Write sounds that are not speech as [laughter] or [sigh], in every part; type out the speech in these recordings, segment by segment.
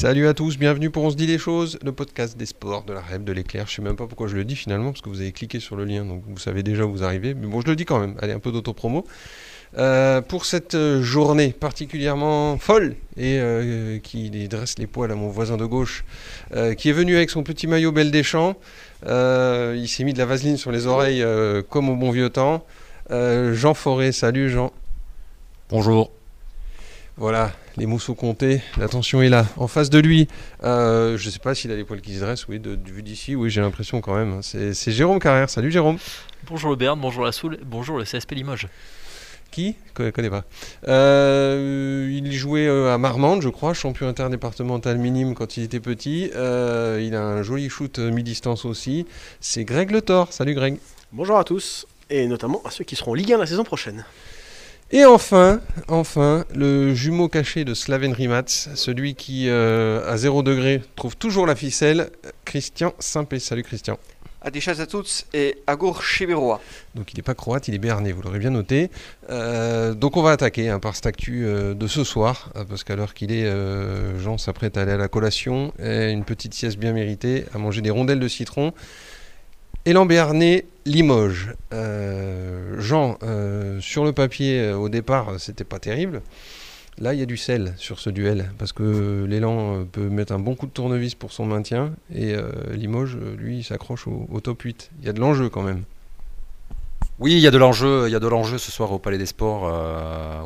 Salut à tous, bienvenue pour On se dit les choses, le podcast des sports, de la rêve, de l'éclair. Je sais même pas pourquoi je le dis finalement, parce que vous avez cliqué sur le lien, donc vous savez déjà où vous arrivez. Mais bon, je le dis quand même. Allez, un peu d'autopromo. Euh, pour cette euh, journée particulièrement folle et euh, qui dresse les poils à mon voisin de gauche, qui est venu avec son petit maillot Belle des Champs. Il s'est mis de la vaseline sur les oreilles comme au bon vieux temps. Jean Forêt, salut Jean. Bonjour. Voilà, les mots sont comptés, l'attention est là. En face de lui, euh, je ne sais pas s'il a les poils qui se dressent, oui, de, de vue d'ici, oui, j'ai l'impression quand même. C'est c'est Jérôme Carrère. Salut Jérôme. Bonjour le Berne, bonjour la Soule, bonjour le CSP Limoges. Qui? Je connais pas. Euh, il jouait euh, à Marmande, je crois, champion interdépartemental minime quand il était petit. Euh, il a un joli shoot mi-distance aussi. C'est Greg Le Thor. Salut Greg. Bonjour à tous, et notamment à ceux qui seront en Ligue 1 la saison prochaine. Et enfin, enfin, le jumeau caché de Slaven Rimac, celui qui, euh, à 0 degré, trouve toujours la ficelle, Christian Simpé. Salut Christian. Adichas à tous et Agur Chibiroa. Donc il n'est pas croate, il est béarnais, vous l'aurez bien noté. Euh, donc on va attaquer hein, par cette actu euh, de ce soir, euh, parce qu'à l'heure qu'il est, euh, Jean s'apprête à aller à la collation, et une petite sieste bien méritée, à manger des rondelles de citron. Élan béarnais, Limoges. Euh, Jean, euh, sur le papier, euh, au départ, c'était pas terrible. Là, il y a du sel sur ce duel, parce que l'élan peut mettre un bon coup de tournevis pour son maintien, et Limoges, lui, s'accroche au, top 8. Il y a de l'enjeu quand même. Oui, il y a de l'enjeu, il y a de l'enjeu ce soir au Palais des Sports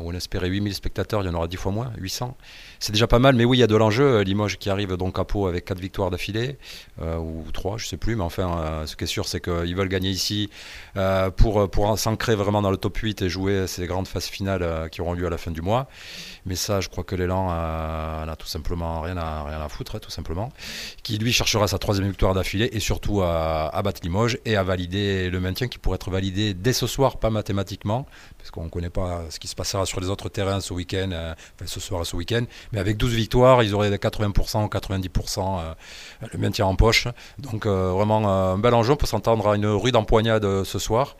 où on espérait 8000 spectateurs, il y en aura 10 fois moins, 800. C'est déjà pas mal, mais oui, il y a de l'enjeu. Limoges qui arrive donc à Pau avec 4 victoires d'affilée, euh, ou 3, je sais plus, mais enfin, euh, ce qui est sûr, c'est qu'ils veulent gagner ici euh, pour, pour s'ancrer vraiment dans le top 8 et jouer ces grandes phases finales euh, qui auront lieu à la fin du mois. Mais ça, je crois que l'élan euh, n'a tout simplement rien à, rien à foutre, tout simplement. Qui lui cherchera sa troisième victoire d'affilée et surtout à, battre Limoges et à valider le maintien qui pourrait être validé dès ce soir, pas mathématiquement, parce qu'on ne connaît pas ce qui se passera sur les autres terrains ce week-end, euh, ce soir et ce week-end. Mais avec 12 victoires, ils auraient 80% ou 90% euh, le maintien en poche. Donc euh, vraiment euh, un bel enjeu. On peut s'entendre à une rude empoignade ce soir.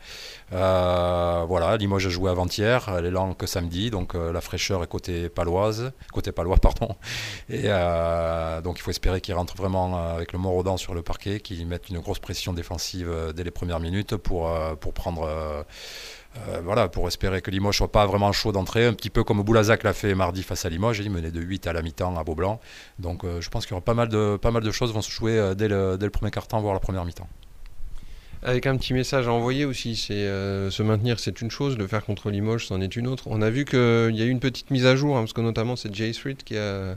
Voilà, Limoges a joué avant-hier, l'élan que samedi, donc la fraîcheur est côté paloise, côté palois, [laughs] pardon. Et donc il faut espérer qu'ils rentrent vraiment avec le mort aux sur le parquet, qu'ils mettent une grosse pression défensive dès les premières minutes pour, pour prendre. Euh, voilà, pour espérer que Limoges soit pas vraiment chaud d'entrée, un petit peu comme Boulazac l'a fait mardi face à Limoges, il menait de 8 à la mi-temps à Beaublanc. Donc euh, je pense qu'il y aura pas mal de, pas mal choses vont se jouer euh, dès, le, premier quart-temps, voire la première mi-temps. Avec un petit message à envoyer aussi, c'est se maintenir c'est une chose, le faire contre Limoges c'en est une autre. On a vu qu'il y a eu une petite mise à jour, hein, parce que notamment c'est Jay Street qui, a,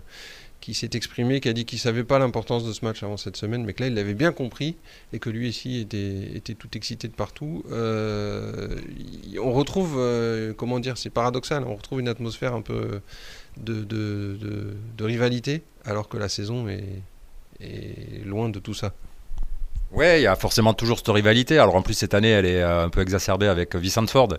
qui s'est exprimé, qui a dit qu'il savait pas l'importance de ce match avant cette semaine, mais que là il l'avait bien compris et que lui ici était, tout excité de partout. Euh, on retrouve, euh, comment dire, c'est paradoxal, on retrouve une atmosphère un peu de, de, de- rivalité, alors que la saison est loin de tout ça. Ouais, il y a forcément toujours cette rivalité. Alors en plus cette année, elle est euh, un peu exacerbée avec Vincent Ford,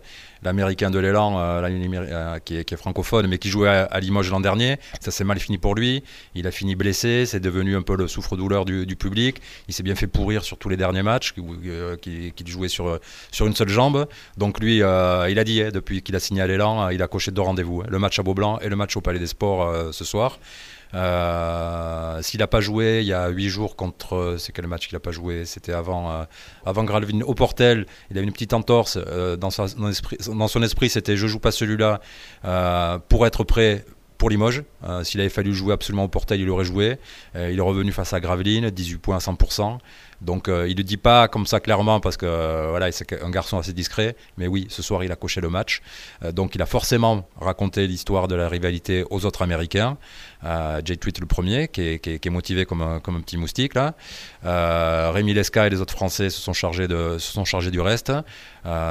l'américain de l'élan, euh, euh, qui, est, francophone, mais qui jouait à, Limoges l'an dernier. Ça s'est mal fini pour lui. Il a fini blessé. C'est devenu un peu le souffre-douleur du, public. Il s'est bien fait pourrir sur tous les derniers matchs, qui, euh, qui, jouait sur, une seule jambe. Donc lui, il a dit, hein, depuis qu'il a signé à l'élan, il a coché deux rendez-vous. hein. le match à Beaublanc et le match au Palais des Sports ce soir. Euh, S'il n'a pas joué il y a 8 jours contre. euh, C'est quel match qu'il n'a pas joué? C'était avant, euh, avant au Portel. Il avait une petite entorse. euh, dans, sa- dans, son esprit, c'était je joue pas celui-là pour être prêt pour Limoges. S'il avait fallu jouer absolument au Portel, il aurait joué. Il est revenu face à Gravelines, 18 points à 100%. Donc euh, il ne dit pas comme ça clairement parce que euh, voilà, c'est un garçon assez discret. Mais oui, ce soir il a coché le match. Euh, donc il a forcément raconté l'histoire de la rivalité aux autres Américains. Euh, Jay Tweet le premier, qui est, qui est- motivé comme un, comme un petit moustique là. Rémi Lesca et les autres Français se sont chargés, de, se sont chargés du reste.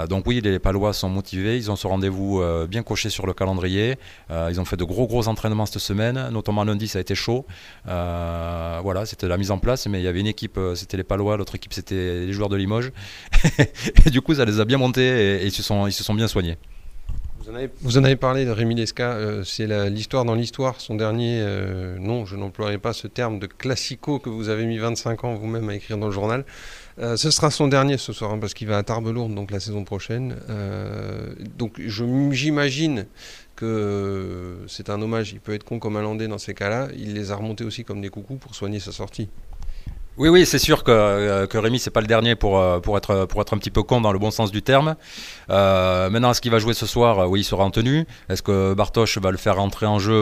Donc oui, les Palois sont motivés. Ils ont ce rendez-vous bien coché sur le calendrier. Ils ont fait de gros gros entraînements cette semaine, notamment lundi ça a été chaud. Voilà, c'était la mise en place, mais il y avait une équipe, c'était les Palois, l'autre équipe c'était les joueurs de Limoges. [laughs] et du coup, ça les a bien montés et, et ils, se sont, ils se sont bien soignés. Vous en avez, vous en avez parlé de Rémi Lesca, euh, c'est l'histoire dans l'histoire, son dernier, euh, non, je n'emploierai pas ce terme de classico que vous avez mis 25 ans vous-même à écrire dans le journal. Euh, ce sera son dernier ce soir, hein, parce qu'il va à Tarbes-Lourdes, donc la saison prochaine. Euh, donc je- j'imagine que c'est un hommage. Il peut être con comme un landais dans ces cas-là. Il les a remontés aussi comme des coucous pour soigner sa sortie. Oui, oui, c'est sûr que, euh, que Rémi, c'est pas le dernier pour, euh, pour, être, pour être un petit peu con dans le bon sens du terme. Euh, maintenant, est-ce qu'il va jouer ce soir? Oui, il sera en tenue. Est-ce que Bartosz va le faire rentrer en jeu?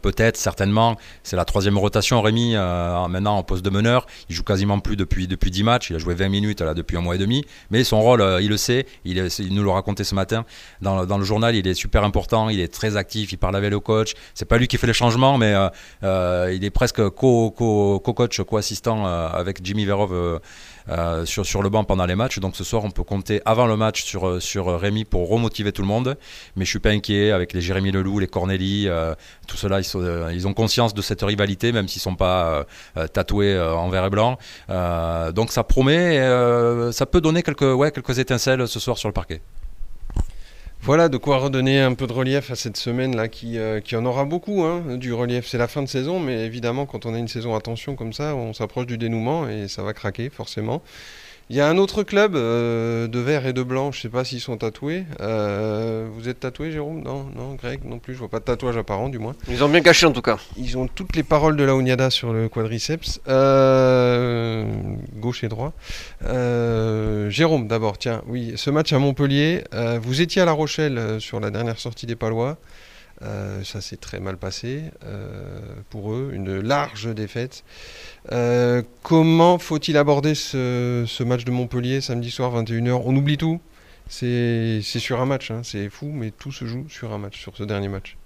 Peut-être, certainement. C'est la troisième rotation, Rémi, maintenant en poste de meneur. Il joue quasiment plus depuis, depuis 10 matchs. Il a joué 20 minutes là, depuis un mois et demi. Mais son rôle, il le sait. Il, nous l'a raconté ce matin dans, dans le journal. Il est super important. Il est très actif. Il parle avec le coach. C'est pas lui qui fait les changements, mais il est presque co- co- co-coach, co-assistant euh, avec Jimmy Verov euh, euh, sur, sur le banc pendant les matchs. Donc ce soir, on peut compter avant le match sur, euh, sur Rémi pour remotiver tout le monde. Mais je suis pas inquiet avec les Jérémy Leloup, les Corneli, euh, tout cela, ils, euh, ils ont conscience de cette rivalité, même s'ils sont pas euh, euh, tatoués euh, en vert et blanc. Euh, donc ça promet, euh, ça peut donner quelques, ouais, quelques étincelles ce soir sur le parquet. Voilà de quoi redonner un peu de relief à cette semaine là qui, euh, qui en aura beaucoup hein, du relief. C'est la fin de saison, mais évidemment quand on a une saison à tension comme ça, on s'approche du dénouement et ça va craquer forcément. Il y a un autre club euh, de vert et de blanc, je sais pas s'ils sont tatoués. Euh, vous êtes tatoué Jérôme? Non, non, Greg non plus, je vois pas de tatouage apparent du moins. Ils ont bien caché en tout cas. Ils ont toutes les paroles de la Onyada sur le quadriceps, euh, gauche et droit. Jérôme, d'abord, tiens, oui, ce match à Montpellier, vous étiez à La Rochelle sur la dernière sortie des Palois. Euh, ça s'est très mal passé euh, pour eux, une large défaite. Euh, comment faut-il aborder ce, match de Montpellier samedi soir 21h On oublie tout c'est sur un match, hein, c'est fou, mais tout se joue sur un match, sur ce dernier match.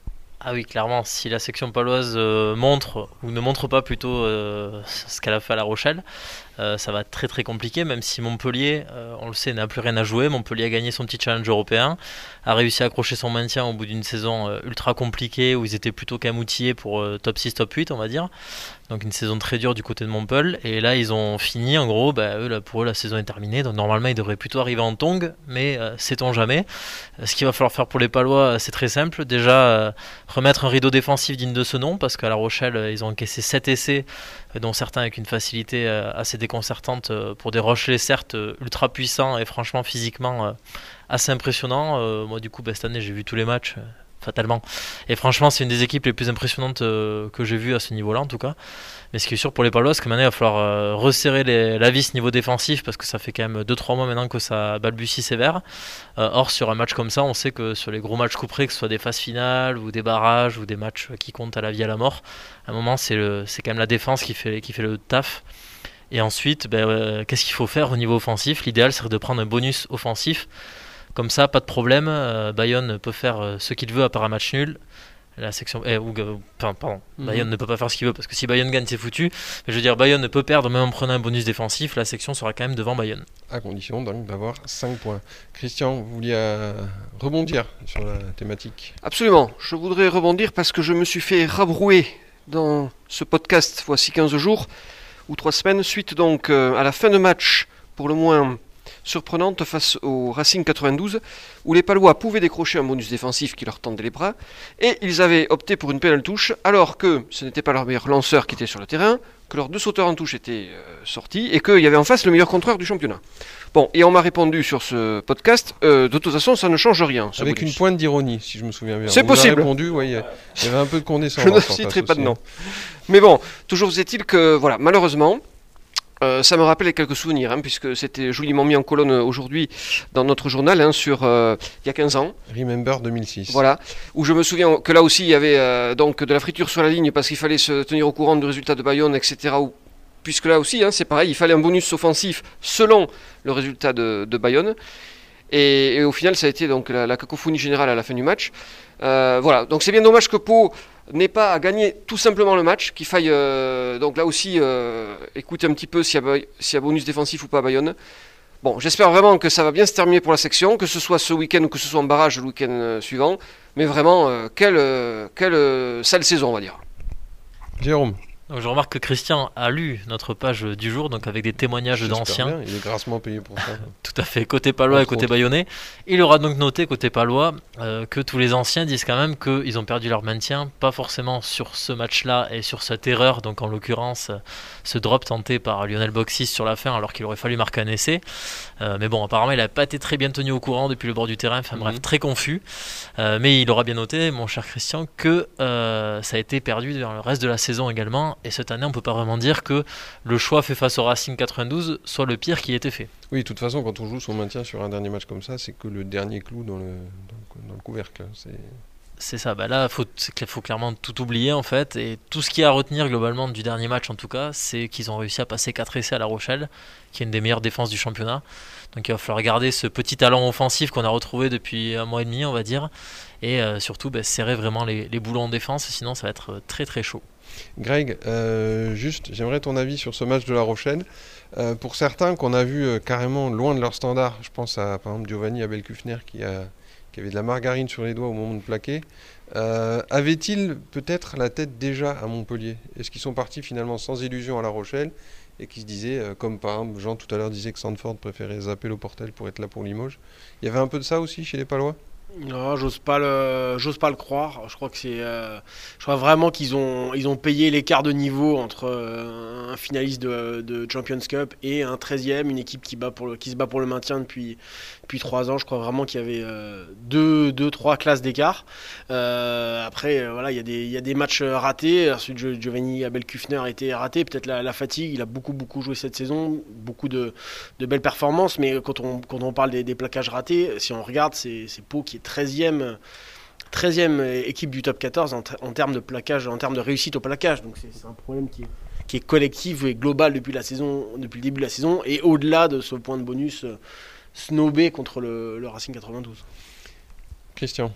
Ah oui, clairement, si la section paloise montre, ou ne montre pas plutôt ce qu'elle a fait à La Rochelle, euh, ça va être très très compliqué, même si Montpellier, euh, on le sait, n'a plus rien à jouer. Montpellier a gagné son petit challenge européen, a réussi à accrocher son maintien au bout d'une saison euh, ultra compliquée où ils étaient plutôt qu'à outillés pour top 6, top 8, on va dire. Donc une saison très dure du côté de Montpellier. Et là, ils ont fini, en gros, bah, eux, pour eux, la saison est terminée. Donc normalement, ils devraient plutôt arriver en tongue, mais sait-on jamais. Ce qu'il va falloir faire pour les Palois, c'est très simple. Déjà, remettre un rideau défensif digne de ce nom, parce qu'à La Rochelle, ils ont encaissé 7 essais, dont certains avec une facilité assez déconcertante euh, pour des Rochelais, certes, euh, ultra puissants et franchement physiquement euh, assez impressionnants. Moi, du coup, bah, cette année, j'ai vu tous les matchs. fatalement. Et franchement, c'est une des équipes les plus impressionnantes que j'ai vues à ce niveau-là, en tout cas. Mais ce qui est sûr pour les Palois, c'est que maintenant, il va falloir resserrer la vis niveau défensif, parce que ça fait quand même 2-3 mois maintenant que ça balbutie sévère. Or, sur un match comme ça, on sait que sur les gros matchs couperés, que ce soit des phases finales ou des barrages ou des matchs qui comptent à la vie à la mort, à un moment, c'est quand même la défense qui fait, qui fait le taf. Et ensuite, ben, euh, qu'est-ce qu'il faut faire au niveau offensif? L'idéal serait de prendre un bonus offensif. Comme ça, pas de problème. euh, Bayonne peut faire euh, ce qu'il veut à part un match nul. La section, eh, ou, enfin, pardon, Mhm. Bayonne ne peut pas faire ce qu'il veut parce que si Bayonne gagne, c'est foutu. Mais je veux dire, Bayonne ne peut perdre même en prenant un bonus défensif. La section sera quand même devant Bayonne. À condition donc d'avoir 5 points. Christian, vous vouliez euh, rebondir sur la thématique? Absolument. Je voudrais rebondir parce que je me suis fait rabrouer dans ce podcast voici 15 jours ou 3 semaines, suite donc euh, à la fin de match, pour le moins surprenante, face au Racing 92, où les Palois pouvaient décrocher un bonus défensif qui leur tendait les bras, et ils avaient opté pour une pénale touche, alors que ce n'était pas leur meilleur lanceur qui était sur le terrain, que leurs deux sauteurs en touche étaient euh, sortis, et qu'il y avait en face le meilleur contreur du championnat. Bon, et on m'a répondu sur ce podcast, euh, de toute façon, ça ne change rien. ce Avec bonus. une pointe d'ironie, si je me souviens bien. C'est possible. répondu, ouais, il y avait un peu de [laughs] Je condescendance. ne en face citerai pas de nom. Mais bon, toujours est-il que, voilà, malheureusement, euh, ça me rappelle quelques souvenirs, hein, puisque c'était joliment mis en colonne aujourd'hui dans notre journal, hein, sur euh, il y a 15 ans, Remember 2006. voilà, où je me souviens que là aussi il y avait euh, donc de la friture sur la ligne parce qu'il fallait se tenir au courant du résultat de Bayonne, etc. Ou- puisque là aussi, hein, c'est pareil, il fallait un bonus offensif selon le résultat de, de Bayonne. Et, et au final, ça a été donc la, la cacophonie générale à la fin du match. Voilà, donc c'est bien dommage que Pau n'ait pas à gagner tout simplement le match, qu'il faille euh, donc là aussi euh, écouter un petit peu s'il y, a bonus défensif ou pas à Bayonne. Bon, j'espère vraiment que ça va bien se terminer pour la section, que ce soit ce week-end ou que ce soit en barrage le week-end euh, suivant. Mais vraiment, quelle, quelle sale saison, on va dire. Jérôme, Donc, je remarque que Christian a lu notre page du jour, donc avec des témoignages d'anciens. Il est grassement payé pour ça. [laughs] Tout à fait, côté palois et côté bayonnais. Il aura donc noté côté palois euh, que tous les anciens disent quand même qu'ils ont perdu leur maintien, pas forcément sur ce match-là et sur cette erreur, donc en l'occurrence ce drop tenté par Lionel Boxis sur la fin alors qu'il aurait fallu marquer un essai. Euh, mais bon, apparemment il n'a pas été très bien tenu au courant depuis le bord du terrain, enfin bref, Mhm. très confus. Euh, mais il aura bien noté, mon cher Christian, que ça a été perdu dans le reste de la saison également. Et cette année, on peut pas vraiment dire que le choix fait face au Racing 92 soit le pire qui ait été fait. Oui, de toute façon, quand on joue son maintien sur un dernier match comme ça, c'est que le dernier clou dans le, dans le, dans le couvercle. hein. C'est C'est ça, bah là, faut, c'est qu'il faut clairement tout oublier en fait. Et tout ce qu'il y a à retenir globalement du dernier match en tout cas, c'est qu'ils ont réussi à passer 4 essais à La Rochelle, qui est une des meilleures défenses du championnat. Donc il va falloir garder ce petit talent offensif qu'on a retrouvé depuis un mois et demi, on va dire. Et euh, surtout, bah, serrer vraiment les, boulons en défense, sinon ça va être euh, très très chaud. Greg, euh, juste, j'aimerais ton avis sur ce match de La Rochelle. Pour certains qu'on a vu carrément loin de leur standard, je pense à par exemple Giovanni Abel-Kufner qui, qui avait de la margarine sur les doigts au moment de plaquer. Avait-il peut-être la tête déjà à Montpellier? Est-ce qu'ils sont partis finalement sans illusion à La Rochelle et qui se disaient, comme par exemple Jean tout à l'heure disait que Sandford préférait zapper le portel pour être là pour Limoges, il y avait un peu de ça aussi chez les Palois? Non, j'ose pas le, j'ose pas le croire. Je crois que c'est, euh, je crois vraiment qu'ils ont, ils ont payé l'écart de niveau entre euh, un finaliste de, de Champions Cup et un 13e, une équipe qui bat pour qui se bat pour le maintien depuis, depuis trois ans. Je crois vraiment qu'il y avait euh, deux, deux, trois classes d'écart. Euh, après, voilà, il y a des, il y a des matchs ratés. Celui de Giovanni Abel Kufner a été raté. Peut-être la, la fatigue. Il a beaucoup, beaucoup joué cette saison, beaucoup de, de belles performances. Mais quand on, quand on parle des, des plaquages ratés, si on regarde, c'est, c'est Pau qui est 13e. 13e équipe du top 14 en, ter- en termes de plaquage, en termes de réussite au plaquage. Donc c'est, un problème qui est, qui est collectif et global depuis la saison, depuis le début de la saison et au-delà de ce point de bonus euh, snobé contre le, le Racing 92. Christian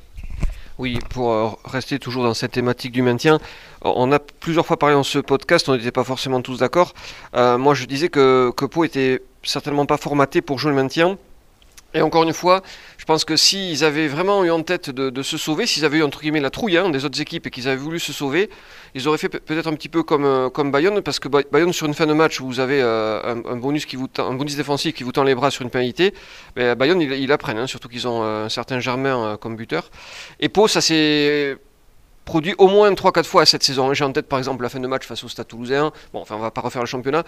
Oui, pour euh, rester toujours dans cette thématique du maintien, on a plusieurs fois parlé dans ce podcast, on n'était pas forcément tous d'accord. Euh, moi, je disais que, que Pau était certainement pas formaté pour jouer le maintien. Et encore une fois, pense que s'ils avaient vraiment eu en tête de, se sauver, s'ils avaient eu entre guillemets la trouille hein, des autres équipes et qu'ils avaient voulu se sauver, ils auraient fait pe- peut-être un petit peu comme, euh, comme Bayonne, parce que Bay- Bayonne sur une fin de match où vous avez euh, un, bonus défensif qui vous tend les bras sur une pénalité, ben, Bayonne ils, apprennent, hein, surtout qu'ils ont euh, un certain Germain comme buteur. Et Pau, ça s'est produit au moins 3-4 fois cette saison. J'ai en tête par exemple la fin de match face au Stade Toulousain. Bon, enfin, on va pas refaire le championnat.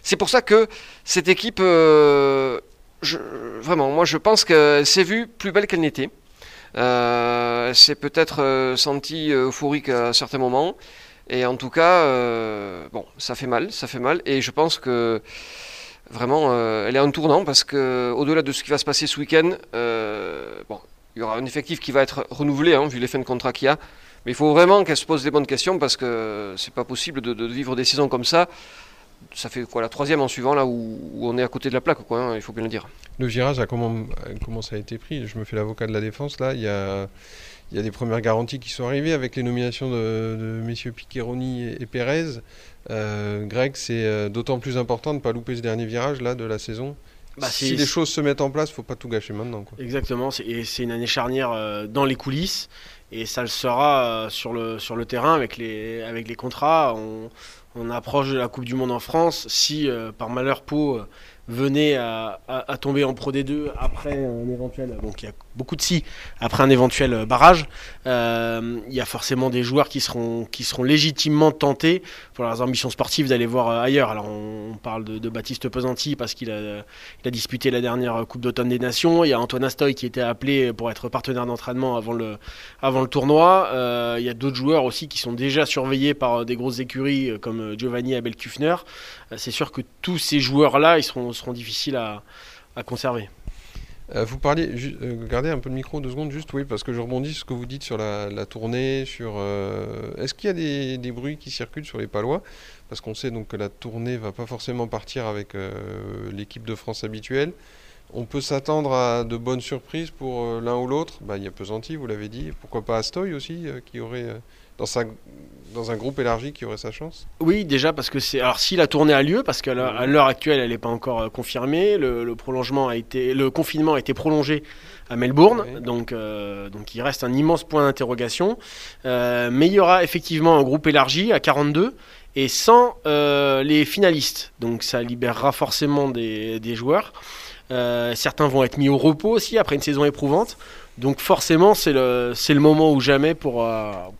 C'est pour ça que cette équipe, vraiment, moi je pense qu'elle s'est vue plus belle qu'elle n'était. Euh, s'est peut-être euh, sentie euphorique à certains moments. Et en tout cas, euh, bon, ça fait mal, ça fait mal. Et je pense que vraiment, euh, elle est un tournant parce que au-delà de ce qui va se passer ce week-end, euh, bon, il y aura un effectif qui va être renouvelé, hein, vu les fins de contrat qu'il y a. Mais il faut vraiment qu'elle se pose des bonnes questions parce que c'est pas possible de vivre des saisons comme ça. Ça fait quoi la troisième en suivant là où, où on est à côté de la plaque, quoi. hein, il faut bien le dire. Le virage, a comment, comment ça a été pris? Je me fais l'avocat de la défense là. Il y a, il y a des premières garanties qui sont arrivées avec les nominations de, de messieurs Piqueroni et, et Pérez. Euh, Greg, c'est euh, d'autant plus important de ne pas louper ce dernier virage là de la saison. Bah, si les choses se mettent en place, faut pas tout gâcher maintenant. Quoi. Exactement, c'est- et c'est une année charnière euh, dans les coulisses et ça le sera euh, sur, le, sur le terrain avec les, avec les contrats. On, on approche de la Coupe du Monde en France. Si euh, par malheur Pau euh, venait à, tomber en Pro D2 après un éventuel, beaucoup de si, après un éventuel euh, barrage, euh, il y a forcément des joueurs qui seront, qui seront légitimement tentés pour leurs ambitions sportives d'aller voir euh, ailleurs. Alors on, parle de, Baptiste Pesanti parce qu'il a, disputé la dernière Coupe d'automne des Nations. Il y a Antoine Astoy qui était appelé pour être partenaire d'entraînement avant le, avant le tournoi. Il y a d'autres joueurs aussi qui sont déjà surveillés par des grosses écuries comme Giovanni Abel Kufner. Euh, C'est sûr que tous ces joueurs-là, ils seront, seront difficiles à, à conserver. Euh, vous parliez, euh, gardez un peu le micro deux secondes juste, oui, parce que je rebondis sur ce que vous dites sur la, tournée, sur. euh, Est-ce qu'il y a des, bruits qui circulent sur les Palois? Parce qu'on sait donc que la tournée va pas forcément partir avec l'équipe de France habituelle. On peut s'attendre à de bonnes surprises pour l'un ou l'autre? Bah, il y a Pesanti, vous l'avez dit. Pourquoi pas Astoy aussi, qui aurait dans sa dans un groupe élargi qui aurait sa chance. Oui, déjà parce que c'est. Alors, si la tournée a lieu, parce qu'à l'heure actuelle, elle n'est pas encore euh, confirmée, le, le prolongement a été, le confinement a été prolongé à Melbourne, Oui. donc, euh, donc il reste un immense point d'interrogation. Euh, mais il y aura effectivement un groupe élargi à 42. et sans les finalistes. Donc ça libérera forcément des, des joueurs. certains vont être mis au repos aussi après une saison éprouvante. Donc forcément, c'est le, moment ou jamais pour,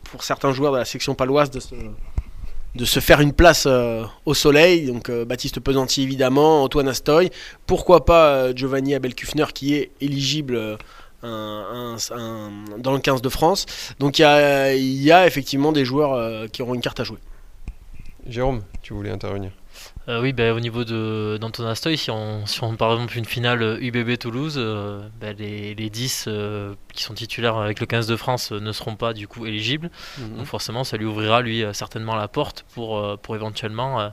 pour certains joueurs de la section paloise de se, faire une place euh, au soleil. Donc euh, Baptiste Pesanti évidemment, Antoine Astoy, pourquoi pas euh, Giovanni Abel-Kufner qui est éligible dans le 15 de France. Donc il y a, effectivement des joueurs qui auront une carte à jouer. Jérôme, tu voulais intervenir euh, oui, bah, au niveau d'Anton Astoy, si on, si on par exemple une finale UBB Toulouse, euh, bah, les, les, 10 euh, qui sont titulaires avec le 15 de France ne seront pas du coup éligibles. Mhm. Donc forcément, ça lui ouvrira lui certainement la porte pour, pour éventuellement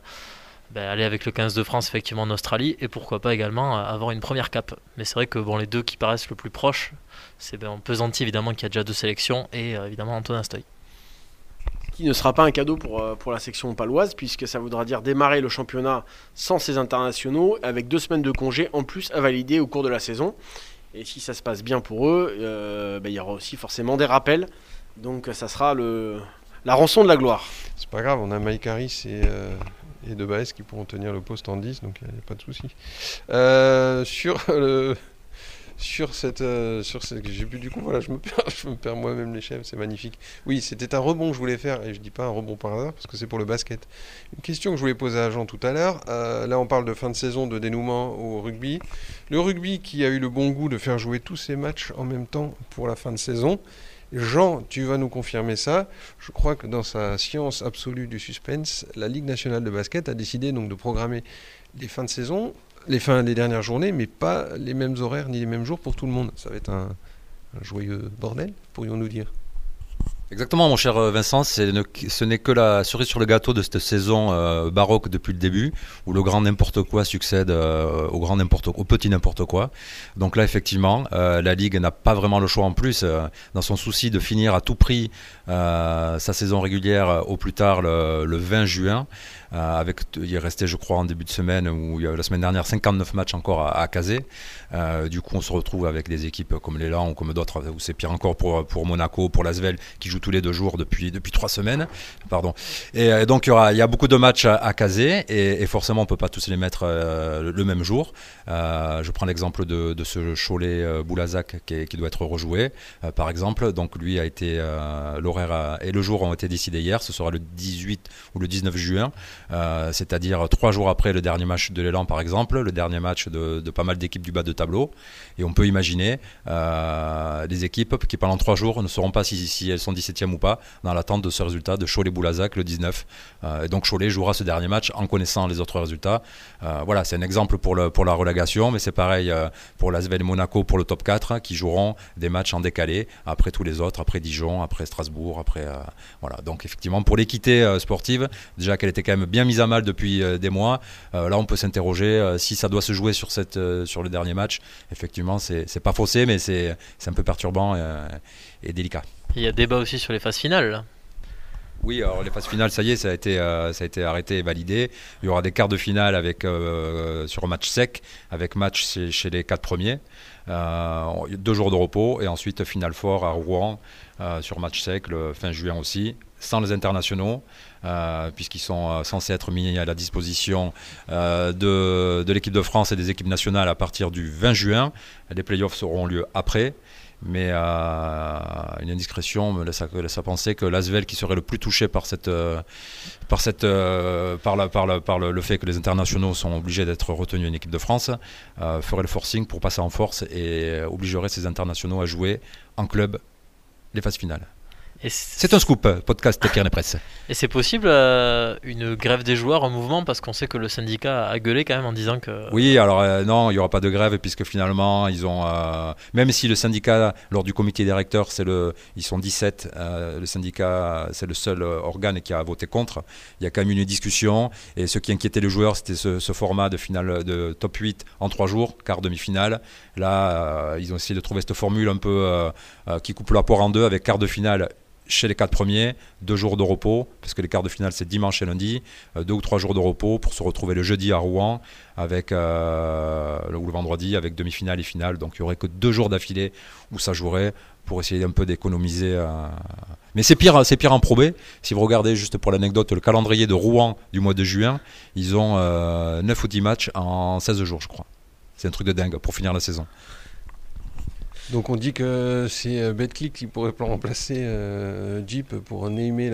bah, aller avec le 15 de France effectivement en Australie et pourquoi pas également avoir une première cape. Mais c'est vrai que bon, les deux qui paraissent le plus proches, c'est ben, Pesanti évidemment qui a déjà deux sélections et évidemment Anton Astoy qui ne sera pas un cadeau pour, euh, pour la section paloise, puisque ça voudra dire démarrer le championnat sans ses internationaux, avec deux semaines de congé en plus à valider au cours de la saison. Et si ça se passe bien pour eux, euh, ben, il y aura aussi forcément des rappels. Donc ça sera le, la rançon de la gloire. C'est pas grave, on a Mike Harris et, euh, et De qui pourront tenir le poste en 10, donc il n'y a pas de souci. sur le sur cette, euh, sur j'ai du coup, voilà, je me perds, [laughs] moi-même les chefs, c'est magnifique. Oui, c'était un rebond que je voulais faire, et je dis pas un rebond par hasard, parce que c'est pour le basket. Une question que je voulais poser à Jean tout à l'heure, euh, là on parle de fin de saison, de dénouement au rugby. Le rugby qui a eu le bon goût de faire jouer tous ces matchs en même temps pour la fin de saison. Jean, tu vas nous confirmer ça. Je crois que dans sa science absolue du suspense, la Ligue nationale de basket a décidé donc de programmer les fins de saison les fins des dernières journées, mais pas les mêmes horaires ni les mêmes jours pour tout le monde. Ça va être un, joyeux bordel, pourrions-nous dire. Exactement, mon cher Vincent, ce n'est que la cerise sur le gâteau de cette saison euh, baroque depuis le début, où le grand n'importe quoi succède euh, au grand n'importe au petit n'importe quoi. Donc là, effectivement, euh, la Ligue n'a pas vraiment le choix en plus, dans son souci de finir à tout prix sa saison régulière au plus tard le 20 juin. Euh, avec, il est resté, je crois, en début de semaine ou la semaine dernière, 59 matchs encore à, caser. Euh, du coup, on se retrouve avec des équipes comme l'élan ou comme d'autres, où c'est pire encore pour, pour Monaco, pour l'Asvel, qui joue tous les deux jours depuis, depuis trois semaines. Pardon. Et euh, donc, il y, a beaucoup de matchs à, caser et, forcément, on ne peut pas tous les mettre le même jour. je prends l'exemple de, de, ce Cholet Boulazac qui, qui, doit être rejoué, par exemple. Donc, lui a été, l'horaire et le jour ont été décidés hier. Ce sera le 18 ou le 19 juin. Euh, c'est-à-dire trois jours après le dernier match de l'élan par exemple, le dernier match de, pas mal d'équipes du bas de tableau. Et on peut imaginer euh, des équipes qui pendant trois jours ne sauront pas si, elles sont 17e ou pas, dans l'attente de ce résultat de Cholet-Boulazac le 19. Euh, et donc Cholet jouera ce dernier match en connaissant les autres résultats. voilà, c'est un exemple pour, le, pour la relégation, mais c'est pareil pour l'Asvel Monaco pour le top 4 qui joueront des matchs en décalé après tous les autres, après Dijon, après Strasbourg, après voilà. Donc effectivement pour l'équité sportive, déjà qu'elle était quand même bien mise à mal depuis euh, des mois. Euh, là, on peut s'interroger euh, si ça doit se jouer sur, cette, sur le dernier match. Effectivement, c'est pas faussé, mais c'est un peu perturbant et, délicat. Il y a débat aussi sur les phases finales. Oui, alors les phases finales, ça y est, ça a été, ça a été arrêté et validé. Il y aura des quarts de finale avec, sur match sec, avec match chez, les quatre premiers. deux jours de repos et ensuite finale fort à Rouen sur match sec le fin juin aussi, sans les internationaux. Euh, puisqu'ils sont euh, censés être mis à la disposition euh, de, l'équipe de France et des équipes nationales à partir du 20 juin. Les playoffs auront lieu après mais une indiscrétion me laisse à, penser que l'Asvel, qui serait le plus touché par, cette, par, cette, par, par, par le, fait que les internationaux sont obligés d'être retenus en équipe de France, ferait le forcing pour passer en force et obligerait ces internationaux à jouer en club les phases finales. C'est un scoop, podcast Carnet Presse. Et c'est possible euh, une grève des joueurs en mouvement parce qu'on sait que le syndicat a gueulé quand même en disant que. Oui, alors euh, non, il n'y aura pas de grève puisque finalement ils ont. Euh, même si le syndicat, lors du comité directeur, c'est le, ils sont 17, le syndicat c'est le seul organe qui a voté contre. Il y a quand même une discussion et ce qui inquiétait les joueurs, c'était ce, ce, format de finale de top 8 en 3 jours, quart demi-finale. Là, ils ont essayé de trouver cette formule un peu qui coupe la poire en deux avec quart de finale chez les quatre premiers, deux jours de repos, parce que les quarts de finale c'est dimanche et lundi, euh, deux ou trois jours de repos pour se retrouver le jeudi à Rouen, avec, euh, ou le vendredi avec demi-finale et finale. Donc il n'y aurait que deux jours d'affilée où ça jouerait pour essayer un peu d'économiser. Euh. Mais c'est pire, c'est pire en probé. Si vous regardez juste pour l'anecdote le calendrier de Rouen du mois de juin, ils ont 9 ou 10 matchs en 16 jours, je crois. C'est un truc de dingue pour finir la saison. Donc on dit que c'est euh, BetClick qui pourrait remplacer euh, Jeep pour namer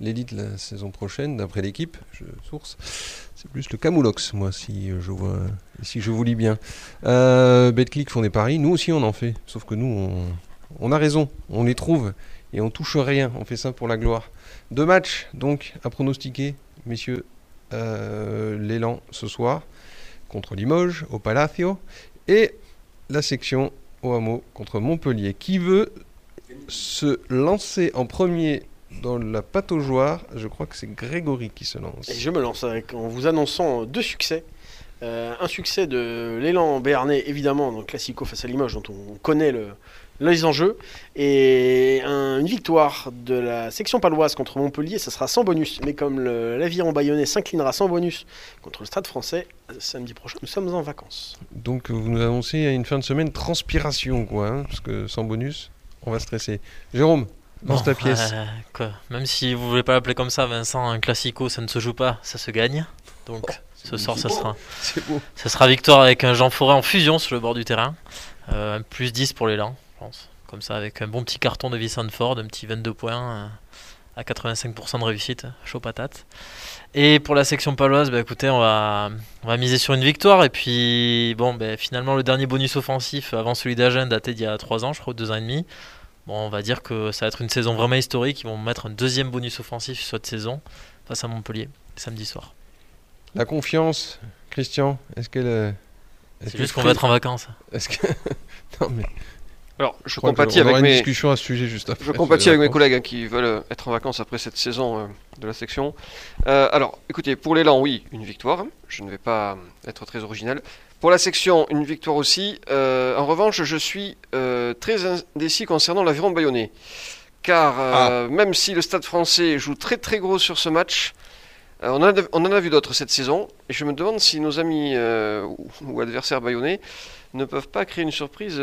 l'élite la, saison prochaine, d'après l'équipe, source. C'est plus le Camoulox, moi, si je vois, si je vous lis bien. Euh, BetClick font des paris, nous aussi on en fait, sauf que nous on, a raison, on les trouve et on touche rien, on fait ça pour la gloire. Deux matchs donc à pronostiquer, messieurs, l'élan ce soir contre Limoges au Palacio et la section au hameau contre Montpellier. Qui veut se lancer en premier dans la pâte aux Je crois que c'est Grégory qui se lance. Et je me lance avec, en vous annonçant deux succès. Euh, un succès de l'élan béarnais, évidemment, dans Classico face à Limoges, dont on connaît le, les enjeux. Et une victoire de la section paloise contre Montpellier, ça sera sans bonus. Mais comme l'aviron bayonnais s'inclinera sans bonus contre le stade français, samedi prochain, nous sommes en vacances. Donc vous nous annoncez une fin de semaine transpiration, quoi, hein, parce que sans bonus, on va stresser. Jérôme dans ta pièce. Euh, quoi. Même si vous voulez pas l'appeler comme ça, Vincent, un classico, ça ne se joue pas, ça se gagne. Donc oh, ce soir, ça sera, ça sera victoire avec un Jean Forêt en fusion sur le bord du terrain. Euh, plus 10 pour l'élan. Comme ça, avec un bon petit carton de Vicente Ford, un petit 22 points euh, à 85% de réussite, chaud patate. Et pour la section paloise, bah, écoutez, on va, on va miser sur une victoire. Et puis, bon, bah, finalement, le dernier bonus offensif avant celui d'Agen datait d'il y a 3 ans, je crois, 2 ans et demi. Bon, on va dire que ça va être une saison vraiment historique. Ils vont mettre un deuxième bonus offensif sur cette saison face à Montpellier, samedi soir. La confiance, Christian, est-ce qu'elle. c'est juste qu'on va être en vacances. Est-ce que. [laughs] non, mais alors, je, compatis avec mes discussion à ce sujet juste Je compatis avec mes collègues hein, qui veulent euh, être en vacances après cette saison euh, de la section. Euh, alors, écoutez, pour l'élan, oui, une victoire. Je ne vais pas être très original. Pour la section, une victoire aussi. en revanche, je suis très indécis concernant l'aviron bayonnais. Car ah. même si le stade français joue très très gros sur ce match, on, en a vu d'autres cette saison. Et je me demande si nos amis ou, adversaires bayonnais ne peuvent pas créer une surprise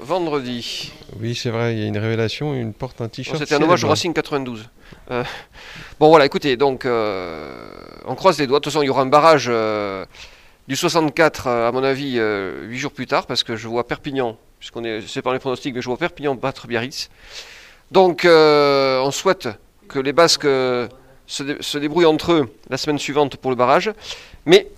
vendredi. Oui, c'est vrai, il y a une révélation, une porte un t-shirt. C'était un hommage au Racing 92. Euh, bon, voilà, écoutez, donc euh, on croise les doigts. De toute façon, il y aura un barrage euh, du 64, à mon avis, 8 jours plus tard, parce que je vois Perpignan, puisqu'on est c'est par les pronostics, mais je vois Perpignan battre Biarritz. Donc, on souhaite que les Basques se, débrouillent entre eux la semaine suivante pour le barrage. Mais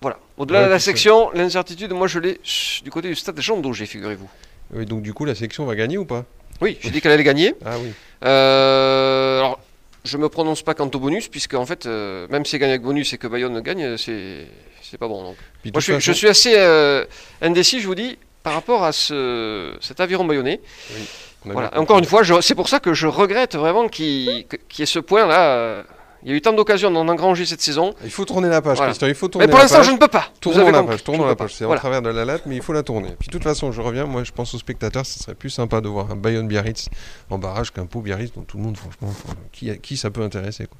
voilà, au-delà de la section, l'incertitude, moi je l'ai du côté du stade Jean Daugé, figurez-vous. Oui, donc du coup, la section va gagner ou pas? Oui, j'ai dit qu'elle allait gagner. Ah oui. Euh, alors, je me prononce pas quant au bonus, puisque en fait, euh, même si elle gagne avec bonus et que Bayonne gagne, c'est c'est pas bon. Donc. Moi, je, suis assez euh, indécis, je vous dis, par rapport à ce, cet aviron bayonnais. Oui, voilà. Encore une fois, c'est pour ça que je regrette vraiment qu'il y ait ce point-là. Il y a eu tant d'occasions d'en engranger cette saison. Il faut tourner la page, Christian. Il faut tourner mais pour l'instant, je ne peux pas. Tournons la page. Tournons la page. C'est en travers de la latte, mais il faut la tourner. Puis de toute façon, je reviens. Moi, je pense aux spectateurs, ce serait plus sympa de voir un Bayonne Biarritz en barrage qu'un Pau Biarritz dont tout le monde, franchement, qui, qui ça peut intéresser quoi.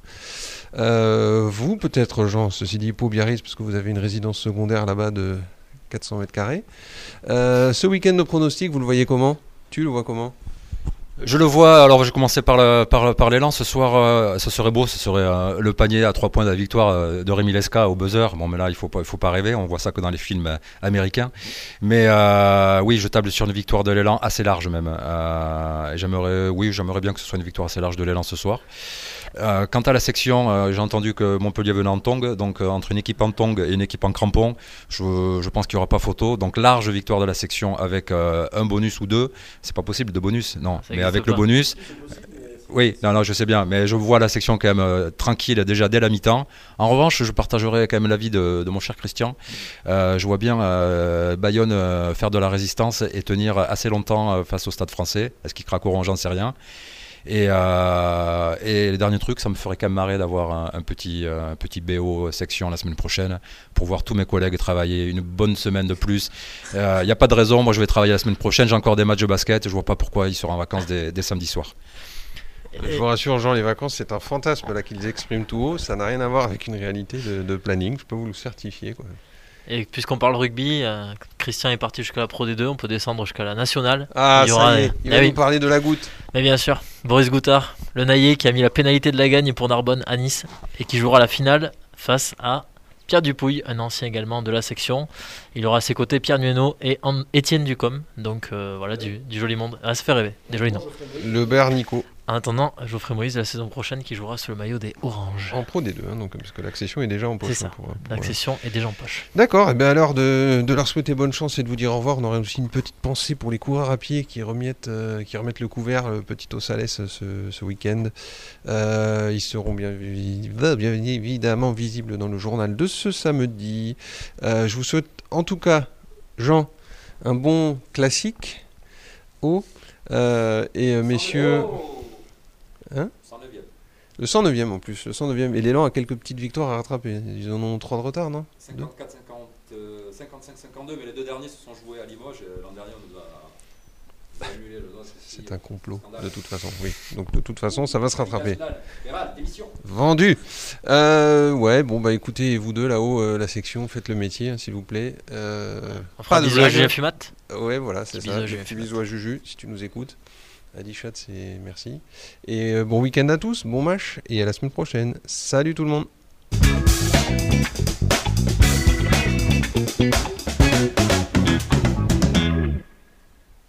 Euh, vous, peut-être, Jean, ceci dit, Pau Biarritz, parce que vous avez une résidence secondaire là-bas de 400 mètres carrés. Euh, ce week-end de pronostic, vous le voyez comment? Tu le vois comment? Je le vois, alors je commencer par, le, par, par l'élan. Ce soir, euh, ce serait beau, ce serait euh, le panier à trois points de la victoire euh, de Rémi Lesca au buzzer. Bon, mais là, il ne faut, pas, il faut pas rêver, on voit ça que dans les films américains. Mais oui, je table sur une victoire de l'élan assez large même. j'aimerais, oui, j'aimerais bien que ce soit une victoire assez large de l'élan ce soir. Quant à la section, j'ai entendu que Montpellier venait en tong, donc entre une équipe en tong et une équipe en crampon, je, pense qu'il n'y aura pas photo. Donc large victoire de la section avec un bonus ou deux. C'est pas possible de bonus, non, mais avec le bonus. Oui, non, non, je sais bien, mais je vois la section quand même tranquille déjà dès la mi-temps. En revanche, je partagerai quand même l'avis de, de mon cher Christian. je vois bien Bayonne faire de la résistance et tenir assez longtemps face au Stade français. Est-ce qu'ils craqueront J'en sais rien. Et, euh, et le dernier truc, ça me ferait quand même marrer d'avoir un, petit, euh, petit BO section la semaine prochaine pour voir tous mes collègues travailler une bonne semaine de plus. Il euh, n'y a pas de raison, moi je vais travailler la semaine prochaine, j'ai encore des matchs de basket, je vois pas pourquoi ils seront en vacances des, des samedis soirs. Je vous rassure, Jean, les vacances, c'est un fantasme là qu'ils expriment tout haut. Ça n'a rien à voir avec une réalité de, planning. Je peux vous le certifier. Et puisqu'on parle rugby, euh, Christian est parti jusqu'à la Pro D2, on peut descendre jusqu'à la nationale. Ah, Il y aura ça y est, il Ah va oui. nous parler de la goutte. Mais bien sûr, Boris Goutard, le naïe qui a mis la pénalité de la gagne pour Narbonne à Nice et qui jouera la finale face à Pierre Dupouille, un ancien également de la section. Il aura à ses côtés Pierre Nueno et Étienne Ducom. Donc euh, voilà, du, du joli monde. Ah, ça fait rêver, des jolis noms. Le Bernico. En attendant, Geoffrey Moïse la saison prochaine qui jouera sous le maillot des Oranges. En pro des deux, hein, donc, parce que l'accession est déjà en poche. C'est ça. hein, pour- pour- L'accession est déjà en poche. D'accord, et bien alors de, de leur souhaiter bonne chance et de vous dire au revoir, on aurait aussi une petite pensée pour les coureurs à pied qui remettent, euh, qui remettent le couvert, le petit au Salès ce, ce week-end. Euh, ils seront bien, vi- bien évidemment visibles dans le journal de ce samedi. Euh, je vous souhaite en tout cas, Jean, un bon classique. Euh, et euh, messieurs, Hein le 109e en plus, le 109e. Et l'élan a quelques petites victoires à rattraper. Ils en ont trois de retard, non? 54, 50, euh, 55, 52, mais les deux derniers se sont joués à Limoges. L'an dernier, on nous a, annulé le doigt. C'est un complot, de toute façon, oui. Donc de toute façon, ça va se rattraper. Vendu Euh, Ouais, bon bah écoutez, vous deux là-haut, euh, la section, faites le métier, hein, s'il vous plaît. Euh, On fera pas de bisous à Fumat. Ouais, voilà, c'est ça. bisou à Petit Julien petit Fumat. bisou à Juju, si tu nous écoutes. Adi Chat, c'est merci. Et euh, bon week-end à tous, bon match, et à la semaine prochaine. Salut tout le monde